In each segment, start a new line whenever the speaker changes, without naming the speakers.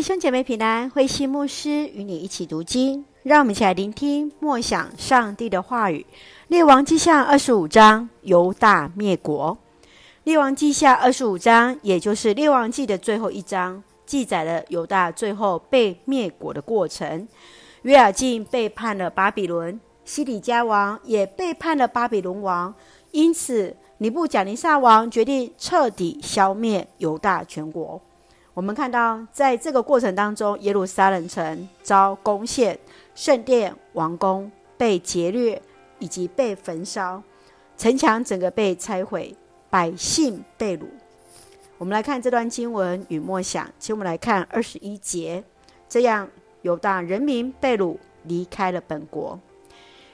弟兄姐妹平安，慧馨牧师与你一起读经，让我们一起来聆听默想上帝的话语。列王记下二十五章，犹大灭国。列王记下二十五章，也就是列王记的最后一章，记载了犹大最后被灭国的过程。约尔敬背叛了巴比伦，西底家王也背叛了巴比伦王，因此尼布甲尼撒王决定彻底消灭犹大全国。我们看到，在这个过程当中，耶路撒冷城遭攻陷，圣殿、王宫被劫掠，以及被焚烧，城墙整个被拆毁，百姓被掳。我们来看这段经文与默想，请我们来看二十一节。这样，犹大人民被掳，离开了本国。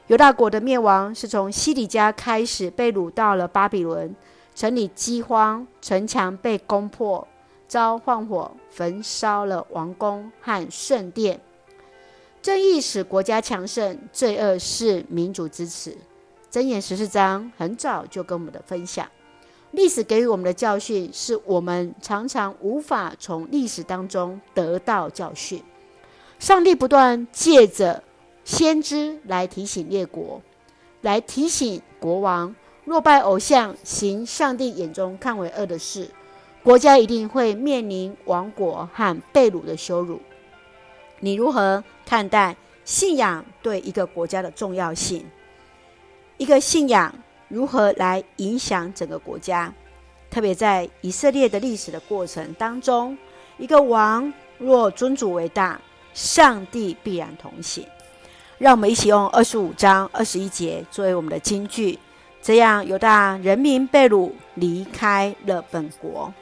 犹大国的灭亡是从西底家开始，被掳到了巴比伦，城里饥荒，城墙被攻破。遭放火焚烧了王宫和圣殿，正义使国家强盛，罪恶是民族之耻。箴言十四章很早就跟我们的分享，历史给予我们的教训，是我们常常无法从历史当中得到教训。上帝不断借着先知来提醒列国，来提醒国王，若拜偶像，行上帝眼中看为恶的事。国家一定会面临亡国和被掳的羞辱。你如何看待信仰对一个国家的重要性？一个信仰如何来影响整个国家？特别在以色列的历史的过程当中，一个王若尊主为大，上帝必然同行。让我们一起用二十五章二十一节作为我们的金句，这样犹大人民被掳，离开了本国。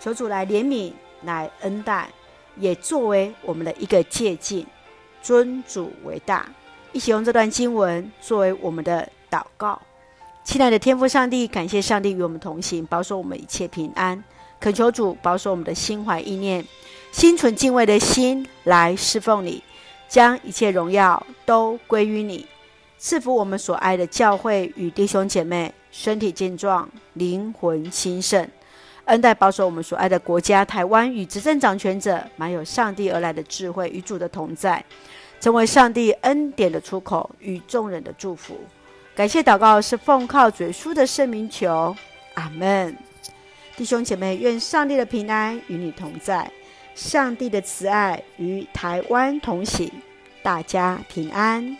求主来怜悯，来恩待，也作为我们的一个借镜，尊主为大。一起用这段经文作为我们的祷告。亲爱的天父上帝，感谢上帝与我们同行，保守我们一切平安。恳求主保守我们的心怀意念，心存敬畏的心来侍奉你，将一切荣耀都归于你。赐福我们所爱的教会与弟兄姐妹，身体健壮，灵魂兴盛。恩待保守我们所爱的国家台湾与执政掌权者，满有上帝而来的智慧与主的同在，成为上帝恩典的出口与众人的祝福。感谢祷告是奉靠主耶稣的圣名求，阿门。弟兄姐妹，愿上帝的平安与你同在，上帝的慈爱与台湾同行，大家平安。